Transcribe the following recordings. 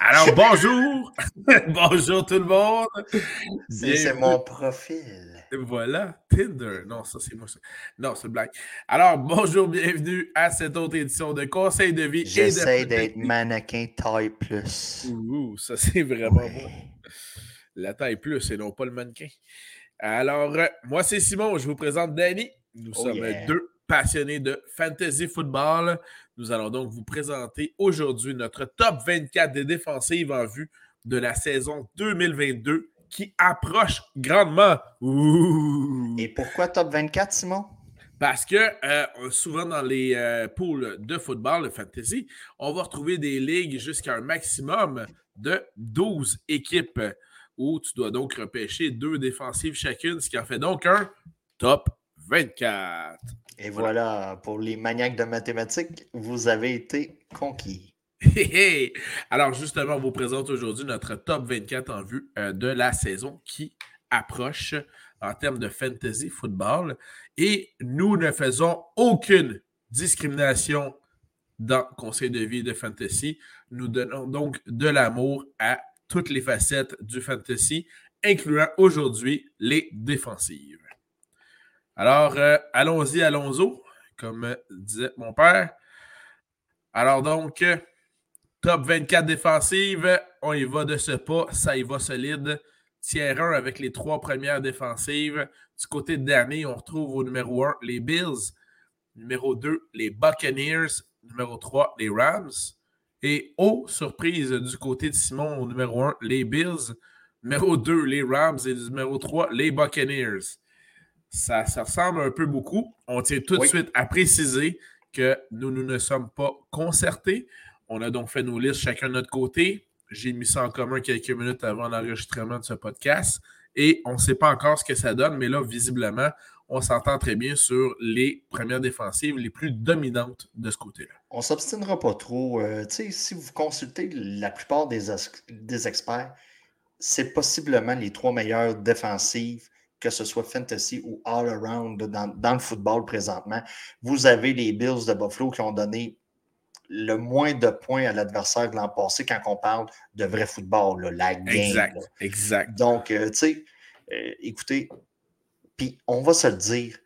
Alors, bonjour! bonjour tout le monde! C'est mon profil. Voilà, Tinder. Non, ça c'est moi. Non, c'est blague. Alors, bonjour, bienvenue à cette autre édition de Conseil de vie. J'essaie d'être mannequin taille plus. Ouh, ça c'est vraiment bon. La taille plus et non pas le mannequin. Alors, euh, moi c'est Simon, je vous présente Danny. Nous oh, sommes deux passionnés de fantasy football. Nous allons donc vous présenter aujourd'hui notre top 24 des défensives en vue de la saison 2022 qui approche grandement. Et pourquoi top 24, Simon? Parce que euh, souvent dans les euh, poules de football, de fantasy, on va retrouver des ligues jusqu'à un maximum de 12 équipes où tu dois donc repêcher deux défensives chacune, ce qui en fait donc un top 24. Et voilà. pour les maniaques de mathématiques, vous avez été conquis. Alors, justement, on vous présente aujourd'hui notre top 24 en vue euh, de la saison qui approche en termes de fantasy football. Et nous ne faisons aucune discrimination dans Conseil de vie de fantasy. Nous donnons donc de l'amour à toutes les facettes du fantasy, incluant aujourd'hui les défensives. Alors, euh, allons-y, allons-y, comme disait mon père. Alors donc, top 24 défensives, on y va de ce pas, ça y va solide. Tiers 1 avec les trois premières défensives. Du côté de dernier, on retrouve au numéro 1 les Bills, numéro 2 les Buccaneers, numéro 3 les Rams. Et oh, surprise du côté de Simon au numéro 1, les Bills, numéro 2 les Rams et numéro 3 les Buccaneers ça, ressemble un peu beaucoup. On tient tout de suite à préciser que nous, nous ne sommes pas concertés. On a donc fait nos listes chacun de notre côté. J'ai mis ça en commun quelques minutes avant l'enregistrement de ce podcast et on ne sait pas encore ce que ça donne, mais là, visiblement, on s'entend très bien sur les premières défensives les plus dominantes de ce côté-là. On ne s'obstinera pas trop. Euh, si vous consultez la plupart des, des experts, c'est possiblement les trois meilleures défensives que ce soit fantasy ou all-around dans, le football présentement. Vous avez les Bills de Buffalo qui ont donné le moins de points à l'adversaire de l'an passé quand on parle de vrai football, la game. Exact, exact. Donc, euh, tu sais, euh, écoutez, puis on va se le dire,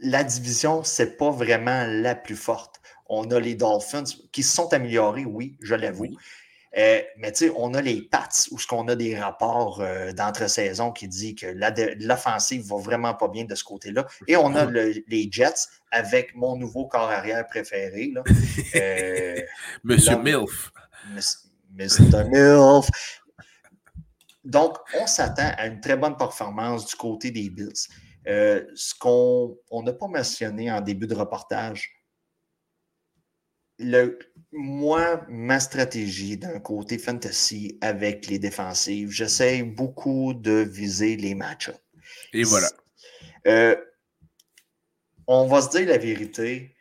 la division, c'est pas vraiment la plus forte. On a les Dolphins qui se sont améliorés, oui, je l'avoue. Euh, mais tu sais, on a les Pats où ce qu'on a des rapports euh, d'entre-saison qui dit que l'offensive va vraiment pas bien de ce côté-là. Et on a les Jets avec mon nouveau corps arrière préféré. Euh, Monsieur Milf. Mr. Milf. Donc, on s'attend à une très bonne performance du côté des Bills. ce qu'on n'a pas mentionné en début de reportage, le, moi, ma stratégie d'un côté fantasy avec les défensives, j'essaie beaucoup de viser les match-ups. Et voilà. Euh, on va se dire la vérité.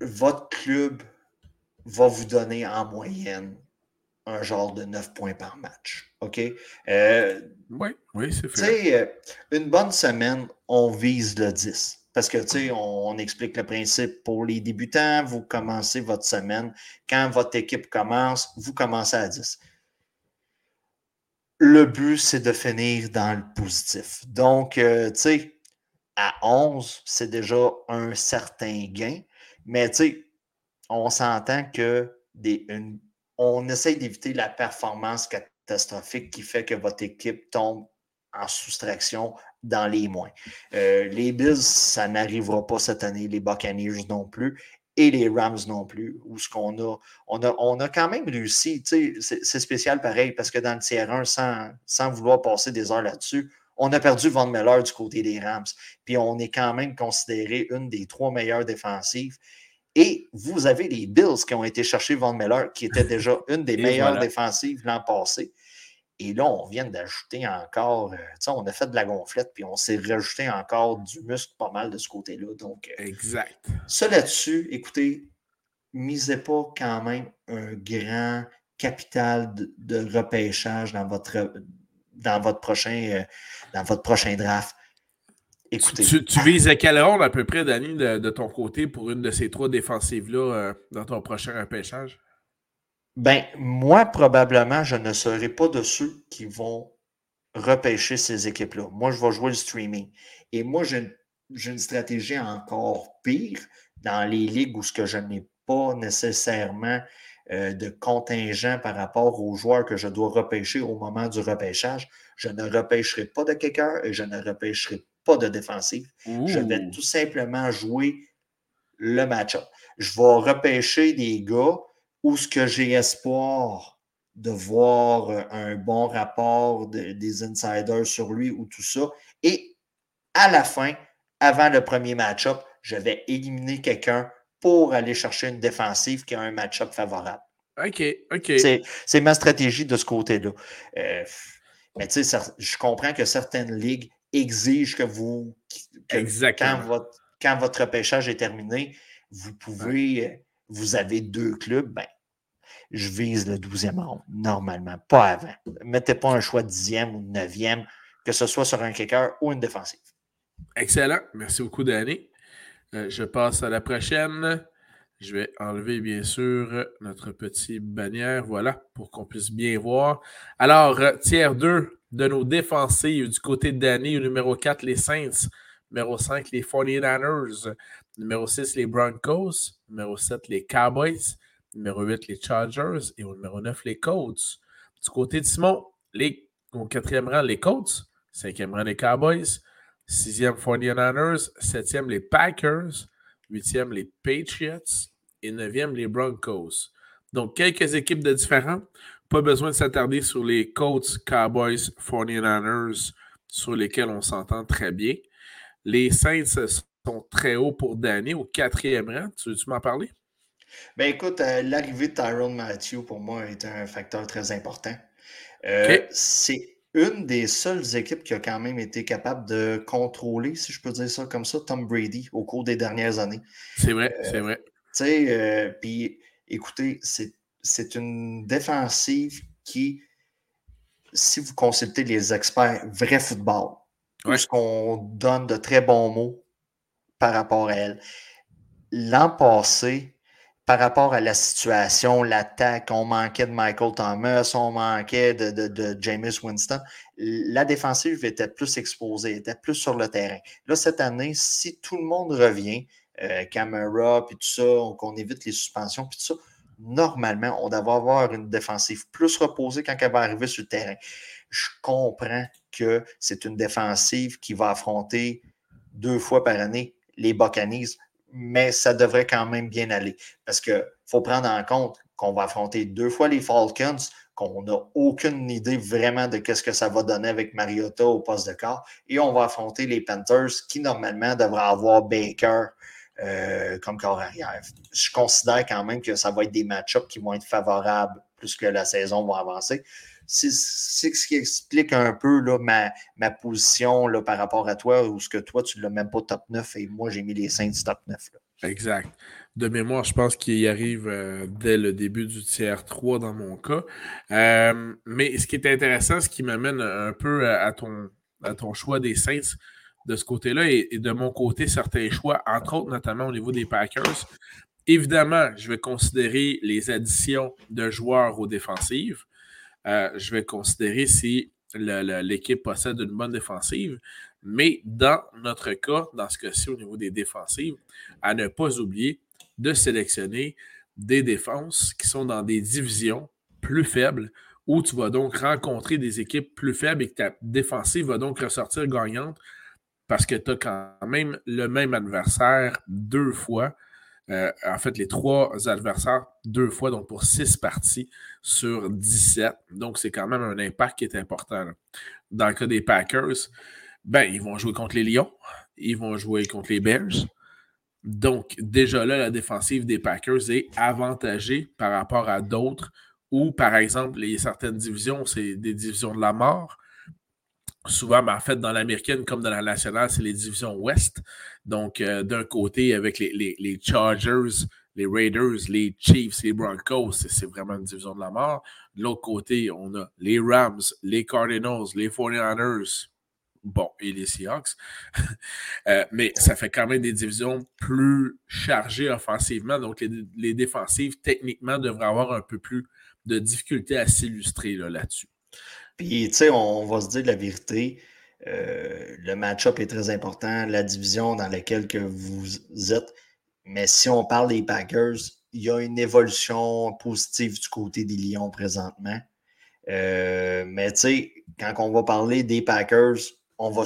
Votre club va vous donner en moyenne un genre de 9 points par match. OK? Euh, oui, oui, c'est fait. Tu sais, euh, une bonne semaine, on vise le 10. Parce que, tu sais, on, explique le principe pour les débutants. Vous commencez votre semaine. Quand votre équipe commence, vous commencez à 10. Le but, c'est de finir dans le positif. Donc, euh, tu sais, à 11, c'est déjà un certain gain. Mais, tu sais, on s'entend que on essaye d'éviter la performance catastrophique qui fait que votre équipe tombe en soustraction dans les moins. Euh, les Bills, ça n'arrivera pas cette année, les Buccaneers non plus, et les Rams non plus, où ce qu'on a, on a, on a quand même réussi, c'est spécial pareil, parce que dans le tiers 1, sans, sans vouloir passer des heures là-dessus, on a perdu Von Miller du côté des Rams, puis on est quand même considéré une des trois meilleures défensives. Et vous avez les Bills qui ont été chercher Von Miller, qui était déjà une des meilleures défensives l'an passé. Et là, on vient d'ajouter encore, euh, on a fait de la gonflette, puis on s'est rajouté encore du muscle pas mal de ce côté-là. Donc, euh, exact. Ça là-dessus, écoutez, misez pas quand même un grand capital de, repêchage dans votre, dans votre prochain, euh, dans votre prochain draft. Écoutez. Tu, vises à quelle ronde à peu près, Danny, de, ton côté pour une de ces trois défensives-là dans ton prochain repêchage? Ben, moi, probablement, je ne serai pas de ceux qui vont repêcher ces équipes-là. Moi, je vais jouer le streaming. Et moi, j'ai une, stratégie encore pire dans les ligues où ce que je n'ai pas nécessairement euh, de contingent par rapport aux joueurs que je dois repêcher au moment du repêchage. Je ne repêcherai pas de kicker et je ne repêcherai pas de défensive. Je vais tout simplement jouer le match-up. Je vais repêcher des gars où ce que j'ai espoir de voir euh, un bon rapport des insiders sur lui ou tout ça. Et à la fin, avant le premier match-up, je vais éliminer quelqu'un pour aller chercher une défensive qui a un match-up favorable. OK, OK. C'est ma stratégie de ce côté-là. Euh, mais tu sais, je comprends que certaines ligues exigent que vous, quand, votre, quand votre repêchage est terminé, vous pouvez, euh, vous avez deux clubs, ben, je vise le 12e rang, normalement, pas avant. Mettez pas un choix de dixième ou de neuvième, que ce soit sur un kicker ou une défensive. Excellent. Merci beaucoup, Danny. Euh, je passe à la prochaine. Je vais enlever, bien sûr, notre petit bannière, voilà, pour qu'on puisse bien voir. Alors, euh, tiers 2 de nos défensives du côté de Danny, numéro 4, les Saints. Numéro 5, les 49ers. Numéro 6, les Broncos. Numéro 7, les Cowboys. Numéro 8, les Chargers. Et au numéro 9, les Colts. Du côté de Simon, les, au quatrième rang, les Colts. Cinquième rang, les Cowboys. Sixième, 49ers. Septième, les Packers. Huitième, les Patriots. Et neuvième, les Broncos. Donc, quelques équipes de différents. Pas besoin de s'attarder sur les Colts, Cowboys, 49ers, sur lesquels on s'entend très bien. Les Saints sont très hauts pour Danny, au quatrième rang. Tu veux-tu m'en parler? Ben écoute, euh, l'arrivée de Tyrone Matthew, pour moi, est un facteur très important. Euh, c'est une des seules équipes qui a quand même été capable de contrôler, si je peux dire ça comme ça, Tom Brady au cours des dernières années. C'est vrai, euh, c'est vrai. Tu sais, puis écoutez, c'est une défensive qui, si vous consultez les experts vrai football, ce qu'on donne de très bons mots par rapport à elle. L'an passé, par rapport à la situation, l'attaque, on manquait de Michael Thomas, on manquait de, de, James Winston. La défensive était plus exposée, était plus sur le terrain. Là, cette année, si tout le monde revient, euh, Camera, puis tout ça, qu'on évite les suspensions, puis tout ça, normalement, on devrait avoir une défensive plus reposée quand elle va arriver sur le terrain. Je comprends que c'est une défensive qui va affronter deux fois par année les Buccaneers mais ça devrait quand même bien aller. Parce qu'il faut prendre en compte qu'on va affronter deux fois les Falcons, qu'on n'a aucune idée vraiment de ce que ça va donner avec Mariota au poste de corps. Et on va affronter les Panthers qui, normalement, devraient avoir Baker euh, comme corps arrière. Je considère quand même que ça va être des match-ups qui vont être favorables plus que la saison va avancer c'est ce qui explique un peu là, ma, ma position là, par rapport à toi, ou ce que toi, tu ne l'as même pas top 9 et moi, j'ai mis les Saints top 9. Exact. De mémoire, je pense qu'il y arrive euh, dès le début du tiers 3 dans mon cas. Euh, mais ce qui est intéressant, ce qui m'amène un peu à ton, à ton choix des Saints de ce côté-là et, et, de mon côté, certains choix, entre autres notamment au niveau des Packers. Évidemment, je vais considérer les additions de joueurs aux défensives. Euh, je vais considérer si l'équipe possède une bonne défensive. Mais dans notre cas, dans ce cas-ci, au niveau des défensives, à ne pas oublier de sélectionner des défenses qui sont dans des divisions plus faibles où tu vas donc rencontrer des équipes plus faibles et que ta défensive va donc ressortir gagnante parce que tu as quand même le même adversaire deux fois euh, en fait, les trois adversaires deux fois, donc pour six parties sur 17. Donc, c'est quand même un impact qui est important. Dans le cas des Packers, ben, ils vont jouer contre les Lions, ils vont jouer contre les Bears. Donc, déjà là, la défensive des Packers est avantagée par rapport à d'autres où, par exemple, les certaines divisions, c'est des divisions de la mort souvent, ben, en fait, dans l'américaine comme dans la nationale, c'est les divisions ouest. Donc, euh, d'un côté, avec les, Chargers, les Raiders, les Chiefs, les Broncos, c'est vraiment une division de la mort. De l'autre côté, on a les Rams, les Cardinals, les 49ers, Bon, et les Seahawks. Euh, mais ça fait quand même des divisions plus chargées offensivement. Donc, les, défensives, techniquement, devraient avoir un peu plus de difficulté à s'illustrer là-dessus. Puis, tu sais, on, va se dire la vérité. Euh, le match-up est très important, la division dans laquelle que vous êtes. Mais si on parle des Packers, il y a une évolution positive du côté des Lions présentement. Euh, mais tu sais, quand on va parler des Packers, on va.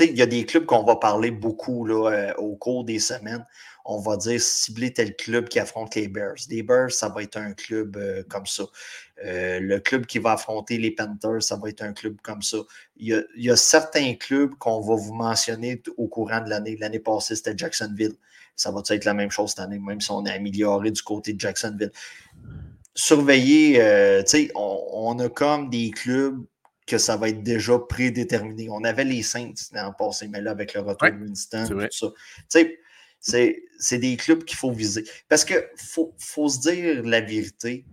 Il y a des clubs qu'on va parler beaucoup euh, au cours des semaines. On va dire cibler tel club qui affronte les Bears. Les Bears, ça va être un club euh, comme ça. le club qui va affronter les Panthers, ça va être un club comme ça. Il y a, certains clubs qu'on va vous mentionner au courant de l'année. L'année passée, c'était Jacksonville. Ça va être la même chose cette année, même si on est amélioré du côté de Jacksonville? Surveiller, euh, on, a comme des clubs que ça va être déjà prédéterminé. On avait les Saints l'an passé, mais là, avec le retour de Winston, tout ça. Tu sais, c'est des clubs qu'il faut viser. Parce qu'il faut, faut, se dire la vérité.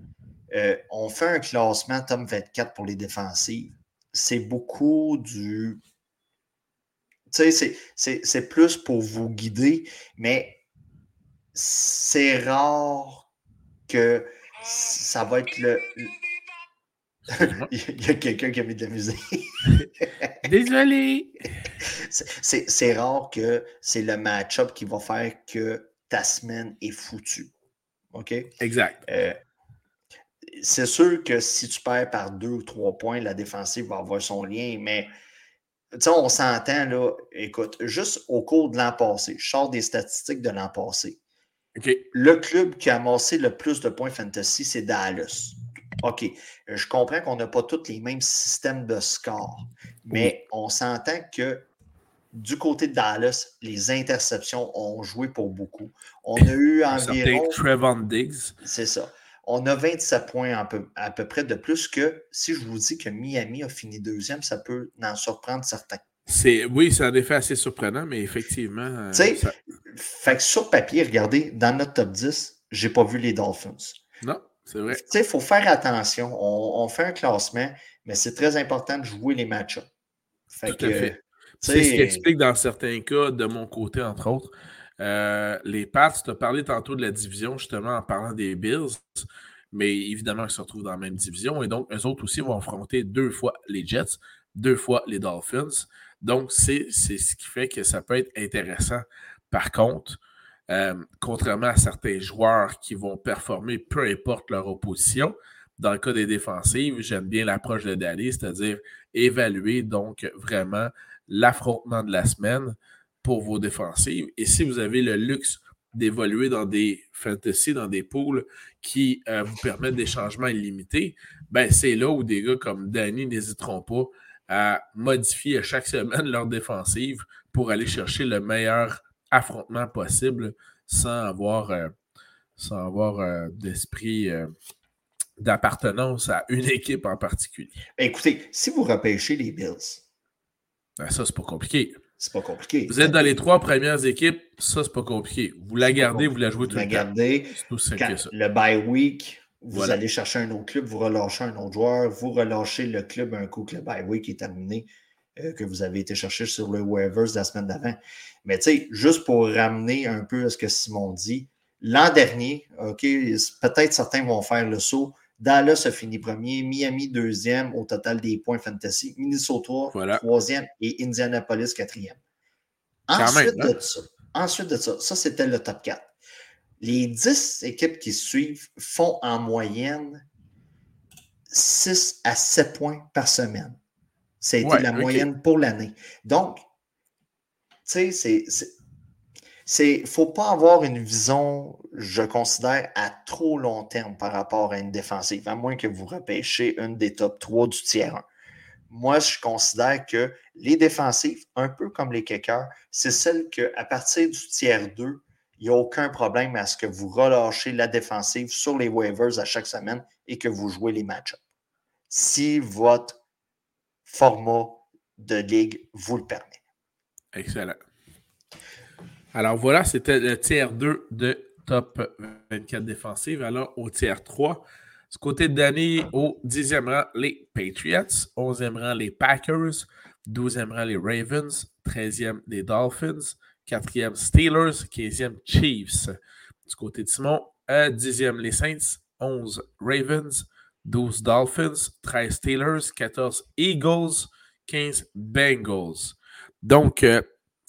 Euh, on fait un classement top 24 pour les défensives. C'est beaucoup du tu sais, c'est plus pour vous guider, mais c'est rare que ça va être le. Il y a quelqu'un qui a mis de la musique. Désolé. C'est rare que c'est le match-up qui va faire que ta semaine est foutue. OK? Exact. Euh, c'est sûr que si tu perds par deux ou trois points, la défensive va avoir son lien, mais on s'entend, là, écoute, juste au cours de l'an passé, je sors des statistiques de l'an passé. Le club qui a amassé le plus de points fantasy, c'est Dallas. OK. Je comprends qu'on n'a pas tous les mêmes systèmes de score, mais on s'entend que du côté de Dallas, les interceptions ont joué pour beaucoup. On a eu environ. Trevor Diggs. C'est ça on a 27 points à peu, à peu près de plus que si je vous dis que Miami a fini deuxième, ça peut en surprendre certains. oui, c'est en effet assez surprenant, mais effectivement. Euh, fait que sur papier, regardez, dans notre top 10, j'ai pas vu les Dolphins. Non, c'est vrai. Il faut faire attention. On, fait un classement, mais c'est très important de jouer les matchs. Tout à fait. C'est ce qui explique dans certains cas, de mon côté, entre autres, euh, les Pats, tu as parlé tantôt de la division, justement, en parlant des Bills, mais évidemment, ils se retrouvent dans la même division. Et donc, eux autres aussi vont affronter deux fois les Jets, deux fois les Dolphins. Donc, c'est ce qui fait que ça peut être intéressant. Par contre, euh, contrairement à certains joueurs qui vont performer peu importe leur opposition, dans le cas des défensives, j'aime bien l'approche de Danny, c'est-à-dire évaluer donc vraiment l'affrontement de la semaine pour vos défensives. Et si vous avez le luxe d'évoluer dans des fantasy, dans des pools qui euh, vous permettent des changements illimités, ben c'est là où des gars comme Danny n'hésiteront pas à modifier chaque semaine leur défensive pour aller chercher le meilleur affrontement possible sans avoir, euh, sans avoir euh, d'esprit d'appartenance à une équipe en particulier. Ben, écoutez, si vous repêchez les Bills, ben, ça, c'est pas compliqué. C'est pas compliqué. Vous êtes dans les trois premières équipes, ça, c'est pas compliqué. Vous la gardez, vous la jouez tout le temps. Gardez, Le bye week, vous allez chercher un autre club, vous relâchez un autre joueur, vous relâchez le club un coup que le bye week est terminé, euh, que vous avez été chercher sur le waivers la semaine d'avant. Mais tu sais, juste pour ramener un peu à ce que Simon dit, l'an dernier, OK, peut-être certains vont faire le saut. Dallas a fini premier, Miami deuxième au total des points fantasy, Minnesota troisième et Indianapolis quatrième. Ensuite, hein? de ça, ensuite de ça, ça c'était le top 4. Les 10 équipes qui suivent font en moyenne 6 à 7 points par semaine. Ça a été la moyenne pour l'année. Donc, tu sais, c'est il ne faut pas avoir une vision, je considère, à trop long terme par rapport à une défensive, à moins que vous repêchiez une des top 3 du tiers 1. Moi, je considère que les défensives, un peu comme les kickers, c'est celle qu'à partir du tiers 2, il n'y a aucun problème à ce que vous relâchez la défensive sur les waivers à chaque semaine et que vous jouez les matchs. Si votre format de ligue vous le permet. Excellent. Alors voilà, c'était le tiers 2 de top 24 défensive. Alors au tiers 3, du côté de Danny, au 10e rang, les Patriots. 11e rang, les Packers. 12e rang, les Ravens. 13e, les Dolphins. 4e, Steelers. 15e, Chiefs. Du côté de Simon, 10e, les Saints. 11, Ravens. 12 Dolphins, 13 Steelers, 14 Eagles, 15 Bengals. Donc, euh,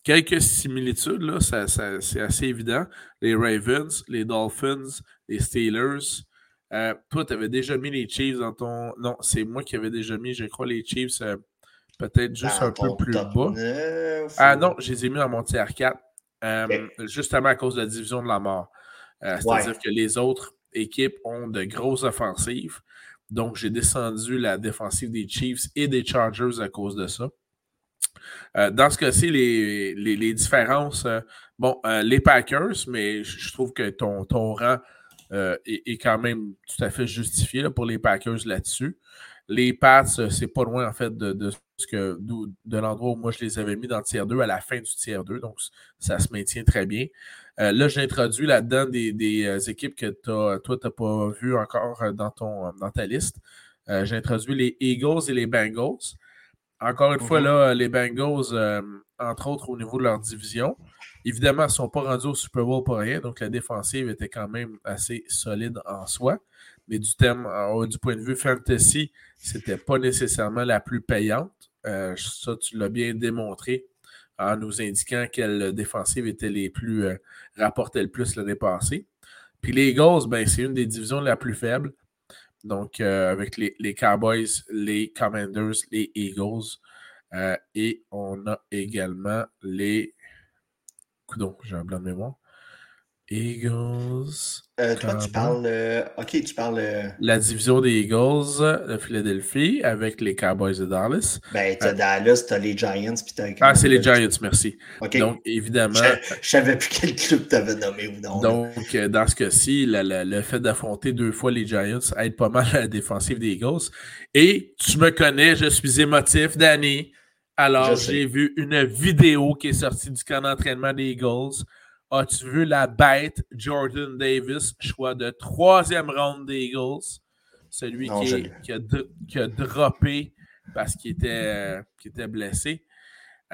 quelques similitudes, là, c'est assez évident. Les Ravens, les Dolphins, les Steelers. Euh, toi, tu avais déjà mis les Chiefs dans ton. Non, c'est moi qui avais déjà mis, je crois, les Chiefs euh, peut-être juste un peu plus bas. Ah non, je les ai mis dans mon tiers 4, justement à cause de la division de la mort. C'est-à-dire que les autres équipes ont de grosses offensives. Donc, j'ai descendu la défensive des Chiefs et des Chargers à cause de ça. Euh, dans ce cas-ci, les, différences, euh, bon, euh, les Packers, mais je trouve que ton, rang est, quand même tout à fait justifié pour les Packers là-dessus. Les Pats, c'est pas loin en fait de, ce que, de l'endroit où moi je les avais mis dans le tiers 2 à la fin du tiers 2, donc ça se maintient très bien. Là, j'ai introduit là-dedans des, équipes que toi, tu n'as pas vues encore dans, ton, dans ta liste. j'ai introduit les Eagles et les Bengals. Encore une fois, mhm. là, les Bengals, entre autres au niveau de leur division, évidemment, ne sont pas rendus au Super Bowl pour rien, donc la défensive était quand même assez solide en soi. Mais du thème, du point de vue fantasy, c'était pas nécessairement la plus payante. ça, tu l'as bien démontré en nous indiquant quelle défensive était les plus euh, rapportait le plus l'année passée. Puis les Eagles, ben, c'est une des divisions la plus faibles. Donc, euh, avec les, Cowboys, les Commanders, les Eagles. Euh, et on a également les. Coudon, j'ai un blanc de mémoire. Eagles. Euh, toi, tu parles. Euh, ok, tu parles. Euh, La division des Eagles de Philadelphie avec les Cowboys de Dallas. Ben, t'as Dallas, t'as les Giants, puis t'as. Ah, c'est les Giants, merci. Donc, évidemment. Je, je savais plus quel club t'avais nommé ou non. Donc, dans ce cas-ci, le fait d'affronter deux fois les Giants aide pas mal à la défensive des Eagles. Et tu me connais, je suis émotif, Danny. Alors, j'ai vu une vidéo qui est sortie du camp d'entraînement des Eagles As-tu vu la bête Jordan Davis, choix de troisième round des Eagles? Celui qui, a, droppé parce qu'il était, était blessé.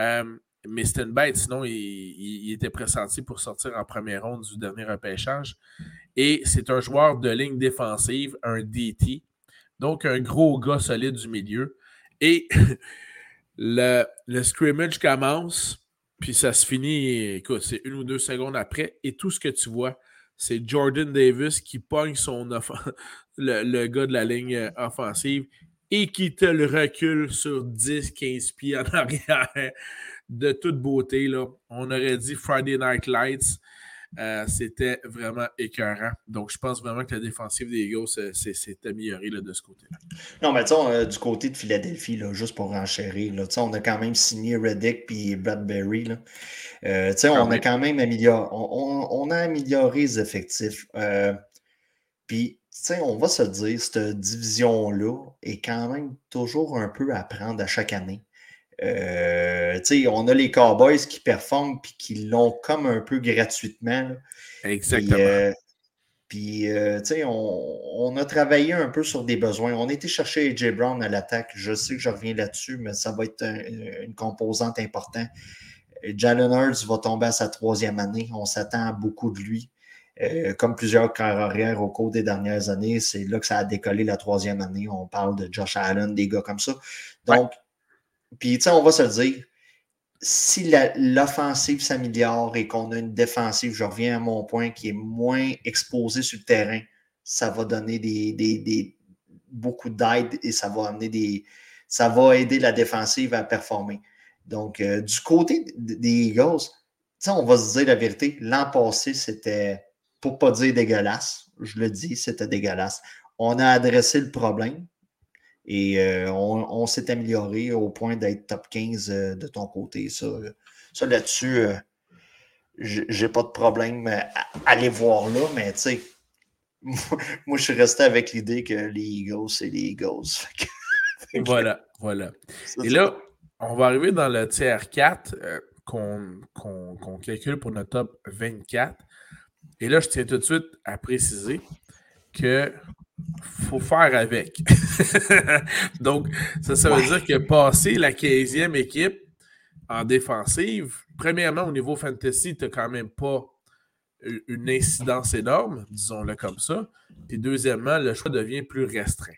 Euh, mais c'était une bête, sinon il, était pressenti pour sortir en première ronde du dernier repêchage. Et c'est un joueur de ligne défensive, un DT. Donc un gros gars solide du milieu. Et le, le scrimmage commence. Puis ça se finit, écoute, c'est une ou deux secondes après, et tout ce que tu vois, c'est Jordan Davis qui pogne son le, le, gars de la ligne euh, offensive et qui te le recule sur 10-15 pieds en arrière de toute beauté. Là. On aurait dit Friday Night Lights. Euh, c'était vraiment écœurant. Donc, je pense vraiment que la défensive des Eagles s'est améliorée de ce côté-là. Non, mais tu euh, du côté de Philadelphie, là, juste pour renchérir, là, on a quand même signé Reddick puis Bradbury. Là. Euh, on a quand même amélioré, on, a amélioré les effectifs. puis, on va se dire, cette division-là est quand même toujours un peu à prendre à chaque année. Euh, on a les Cowboys qui performent puis qui l'ont comme un peu gratuitement. Exactement. Puis, euh, euh, on, a travaillé un peu sur des besoins. On a été chercher AJ Brown à l'attaque. Je sais que je reviens là-dessus, mais ça va être une composante importante. Jalen Hurts va tomber à sa troisième année. On s'attend à beaucoup de lui. comme plusieurs carrières au cours des dernières années, c'est là que ça a décollé la troisième année. On parle de Josh Allen, des gars comme ça. Donc, puis, tu sais, on va se dire, si l'offensive s'améliore et qu'on a une défensive, je reviens à mon point, qui est moins exposée sur le terrain, ça va donner des, beaucoup d'aide et ça va amener des. Ça va aider la défensive à performer. Donc, euh, du côté des Eagles, on va se dire la vérité, l'an passé, c'était, pour pas dire dégueulasse, je le dis, c'était dégueulasse. On a adressé le problème, et euh, on, s'est amélioré au point d'être top 15 euh, de ton côté. Ça, ça là-dessus, euh, j'ai pas de problème à aller voir là, mais tu sais, moi, je suis resté avec l'idée que les Eagles, c'est les Eagles. voilà, voilà. Et là, on va arriver dans le tiers 4 qu'on calcule pour notre top 24. Et là, je tiens tout de suite à préciser que faut faire avec. Donc, ça, ça veut dire que passer la 15e équipe en défensive, premièrement, au niveau fantasy, tu n'as quand même pas une incidence énorme, disons-le comme ça. Puis deuxièmement, le choix devient plus restreint.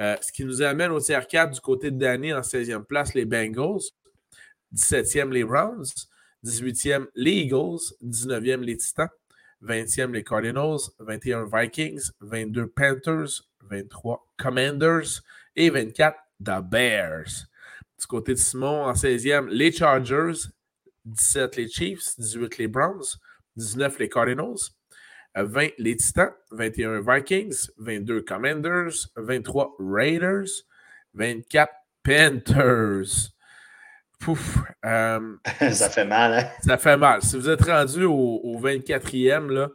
Euh, ce qui nous amène au tiers 4 du côté de Danny en 16e place, les Bengals. 17e, les Browns. 18e, les Eagles. 19e, les Titans. 20e, les Cardinals. 21, Vikings. 22, Panthers. 23, Commanders. Et 24, The Bears. Du côté de Simon, en 16e, les Chargers. 17, les Chiefs. 18, les Browns. 19, les Cardinals. 20 les Titans, 21 Vikings, 22 Commanders, 23 Raiders, 24 Panthers. Pouf. Euh, ça fait mal, hein? Ça fait mal. Si vous êtes rendu au, 24e, là,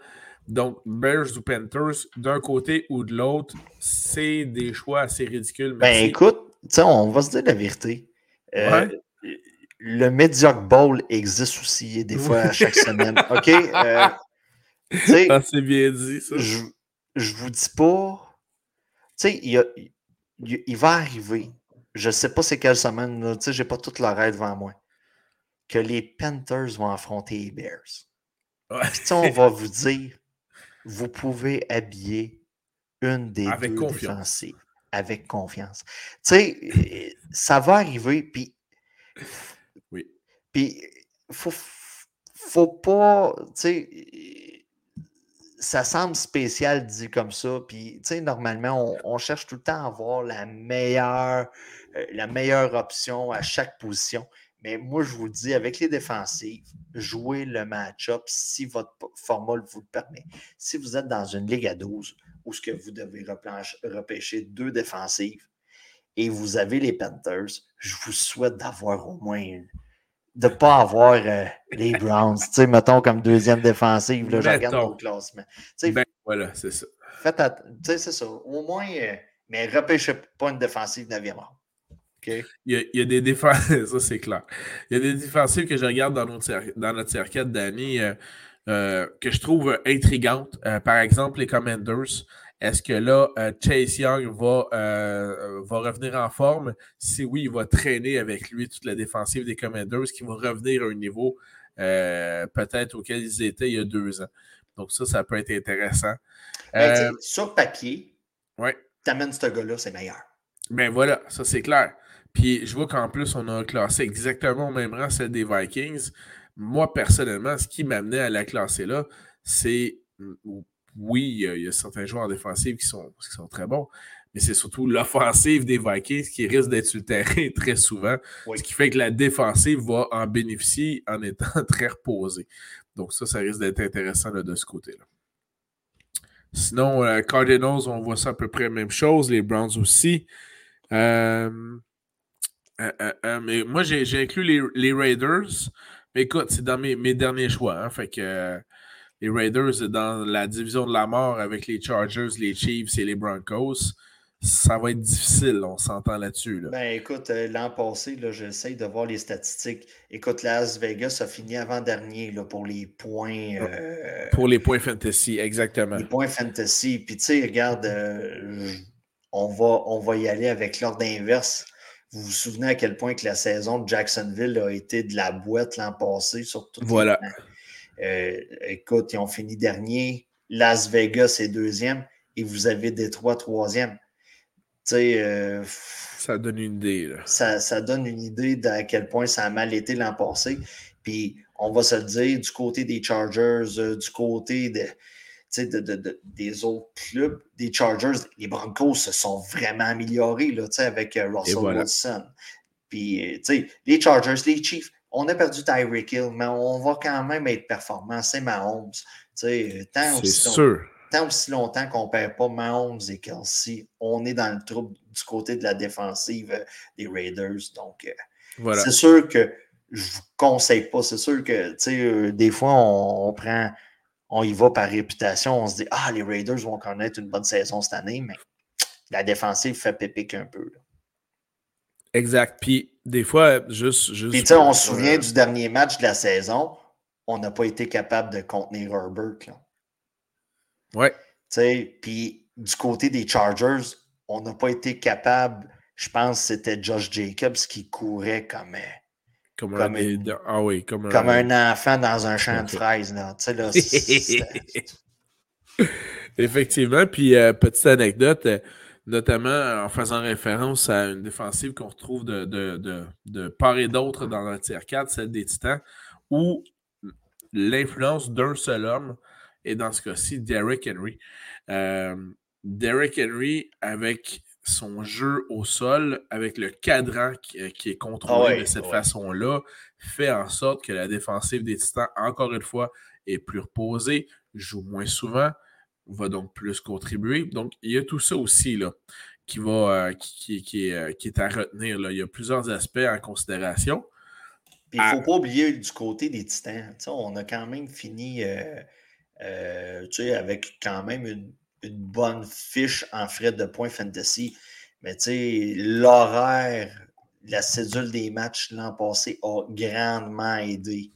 donc Bears ou Panthers, d'un côté ou de l'autre, c'est des choix assez ridicules. Ben écoute, on va se dire la vérité. Euh, le Mediocre Bowl existe aussi des fois chaque semaine. OK? Euh, ah, c'est bien dit, ça. Je, je vous dis pas. Tu sais, il, il, va arriver. Je sais pas c'est quelle semaine, tu sais, j'ai pas toute l'oreille devant moi. Que les Panthers vont affronter les Bears. Puis, on va vous dire, vous pouvez habiller une des deux défensives avec confiance. Tu sais, ça va arriver, puis. Oui. Puis, faut, faut pas. Tu sais ça semble spécial dit comme ça. Puis, tu sais, normalement, on, cherche tout le temps à avoir la meilleure, euh, la meilleure option à chaque position. Mais moi, je vous dis, avec les défensives, jouez le match-up si votre format vous le permet. Si vous êtes dans une ligue à 12 où ce que vous devez repêcher deux défensives et vous avez les Panthers, je vous souhaite d'avoir au moins une, de ne pas avoir euh, les Browns, tu sais, mettons comme deuxième défensive, là, je regarde au classement. Ben, voilà, c'est ça. Faites tu sais, c'est ça. Au moins, euh, mais repêchez pas une défensive 9e rang. Il, y a, des défensives, ça c'est clair. Il y a des défensives que je regarde dans notre, dans notre circuit d'année euh, que je trouve intrigantes. par exemple, les Commanders. Est-ce que là, euh, Chase Young va, euh, va revenir en forme? Si oui, il va traîner avec lui toute la défensive des Commanders qui vont revenir à un niveau euh, peut-être auquel ils étaient il y a deux ans. Donc ça, ça peut être intéressant. Ben, sur papier, ouais. t'amènes ce gars-là, c'est meilleur. Ben voilà, ça c'est clair. Puis je vois qu'en plus, on a classé exactement au même rang celle des Vikings. Moi, personnellement, ce qui m'amenait à la classer là, c'est oui, il y, a, certains joueurs défensifs qui sont, qui sont très bons, mais c'est surtout l'offensive des Vikings qui risque d'être sur le terrain très souvent, ce qui fait que la défensive va en bénéficier en étant très reposée. Donc ça, ça risque d'être intéressant de ce côté-là. Sinon, euh, Cardinals, on voit ça à peu près la même chose, les Browns aussi. Euh, euh, mais moi, j'ai inclus les, Raiders. Mais écoute, c'est dans mes, derniers choix. Hein, fait que les Raiders dans la division de la mort avec les Chargers, les Chiefs et les Broncos, ça va être difficile, on s'entend là-dessus. Ben écoute, euh, l'an passé, j'essaye de voir les statistiques. Écoute, Las Vegas a fini avant-dernier pour les points. Euh, pour les points fantasy, exactement. Les points fantasy. Puis tu sais, regarde, euh, on, va, on va y aller avec l'ordre inverse. Vous vous souvenez à quel point que la saison de Jacksonville a été de la boîte l'an passé, surtout. Voilà. Euh, écoute, ils ont fini dernier. Las Vegas est deuxième et vous avez Détroit troisième. Tu sais. Euh, ça donne une idée. Ça, donne une idée d'à quel point ça a mal été l'an passé. Puis on va se le dire, du côté des Chargers, euh, du côté de, des autres clubs, des Chargers, les Broncos se sont vraiment améliorés là, avec Russell Wilson. Puis, les Chargers, les Chiefs, on a perdu Tyreek Hill, mais on va quand même être performant. C'est Mahomes. Tant aussi, sûr. tant aussi longtemps qu'on ne perd pas Mahomes et Kelsey, on est dans le trouble du côté de la défensive des Raiders. Donc, euh, c'est sûr que je ne vous conseille pas. C'est sûr que euh, des fois, on, prend, on y va par réputation. On se dit Ah, les Raiders vont connaître une bonne saison cette année, mais la défensive fait pépique un peu. Exact. Puis des fois, juste. juste Puis tu sais, on se souvient du dernier match de la saison, on n'a pas été capable de contenir Herbert. Là. Ouais. Tu sais, puis du côté des Chargers, on n'a pas été capable. Je pense que c'était Josh Jacobs qui courait comme, comme, un, ah oui, comme, comme un... enfant dans un champ de fraises. Là. Tu sais, là, Effectivement. Puis, euh, petite anecdote, euh, notamment en faisant référence à une défensive qu'on retrouve de, de, de, part et d'autre dans le tier 4, celle des Titans, où l'influence d'un seul homme, et dans ce cas-ci, Derrick Henry. Euh, Derrick Henry, avec son jeu au sol, avec le cadran qui, euh, est contrôlé ah de cette façon-là, fait en sorte que la défensive des Titans, encore une fois, est plus reposée, joue moins souvent, va donc plus contribuer. Donc, il y a tout ça aussi là, qui, va, euh, qui, qui, est, euh, qui, est, à retenir. Là. Il y a plusieurs aspects en considération. Il ne faut pas oublier du côté des Titans. on a quand même fini avec quand même une, une bonne fiche en frais de points fantasy. Mais l'horaire, la cédule des matchs l'an passé a grandement aidé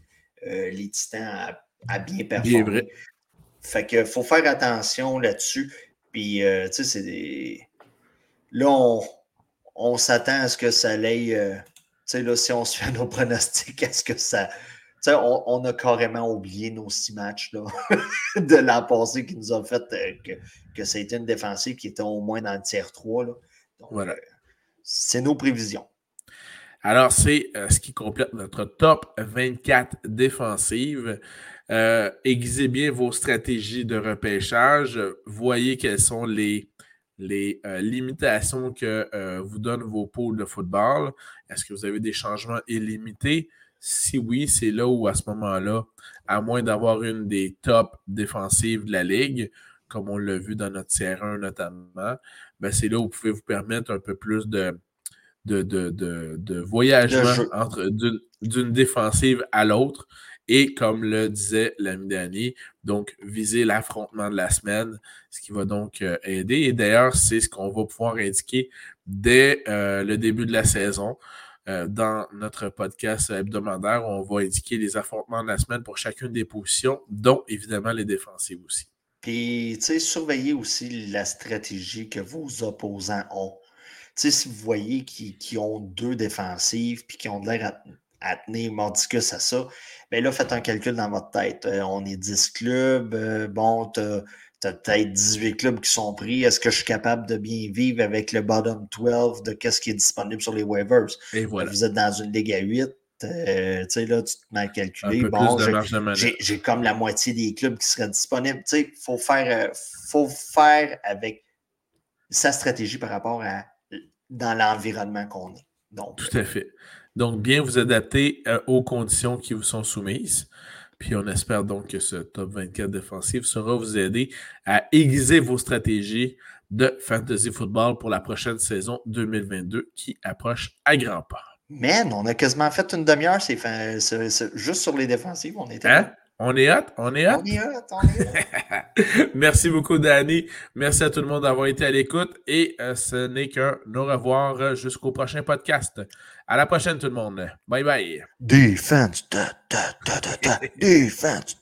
euh, les Titans à, bien performer. Fait que faut faire attention là-dessus. Puis, euh, tu sais, c'est des. Là, on, s'attend à ce que ça aille. Euh, tu sais, là, si on se fait nos pronostics, est-ce que ça on, a carrément oublié nos six matchs de l'an passé qui nous ont fait euh, que, que c'était une défensive qui était au moins dans le tiers 3. voilà. Euh, c'est nos prévisions. Alors, c'est ce qui complète notre top 24 défensive. Aiguisez bien vos stratégies de repêchage. Voyez quelles sont les, les limitations que vous donnent vos pôles de football. Est-ce que vous avez des changements illimités? Si oui, c'est là où, à ce moment-là, à moins d'avoir une des top défensives de la Ligue, comme on l'a vu dans notre CR1 notamment, ben c'est là où vous pouvez vous permettre un peu plus de, de, de, de, voyagement entre d'une défensive à l'autre. Et comme le disait l'ami dernier, donc viser l'affrontement de la semaine, ce qui va donc euh, aider. Et d'ailleurs, c'est ce qu'on va pouvoir indiquer dès euh, le début de la saison. Euh, dans notre podcast hebdomadaire. On va indiquer les affrontements de la semaine pour chacune des positions, dont évidemment les défensives aussi. Puis, tu sais, surveillez aussi la stratégie que vos opposants ont. Tu sais, si vous voyez qu'ils ont deux défensives puis qu'ils ont l'air à, tenir mordicus à ça, bien là, faites un calcul dans votre tête. Euh, on est 10 clubs, euh, bon, tu as peut-être 18 clubs qui sont pris. Est-ce que je suis capable de bien vivre avec le bottom 12 de qu'est-ce qui est disponible sur les waivers? Et voilà. Vous êtes dans une ligue à 8. Euh, tu sais, là, tu te mets à calculer. bon, j'ai comme la moitié des clubs qui seraient disponibles. Tu sais, il faut faire, faut faire avec sa stratégie par rapport à dans l'environnement qu'on est. Donc, Tout à fait. Donc, bien vous adapter euh, aux conditions qui vous sont soumises. Puis on espère donc que ce top 24 défensif sera vous aider à aiguiser vos stratégies de fantasy football pour la prochaine saison 2022 qui approche à grands pas. Man, on a quasiment fait une demi-heure, c'est juste sur les défensives, on était hein? On est hot, on est hot? On est hot, on est Merci beaucoup, Danny. Merci à tout le monde d'avoir été à l'écoute et euh, ce n'est qu'un au revoir jusqu'au prochain podcast. À la prochaine, tout le monde. Bye bye. Defense. Defense.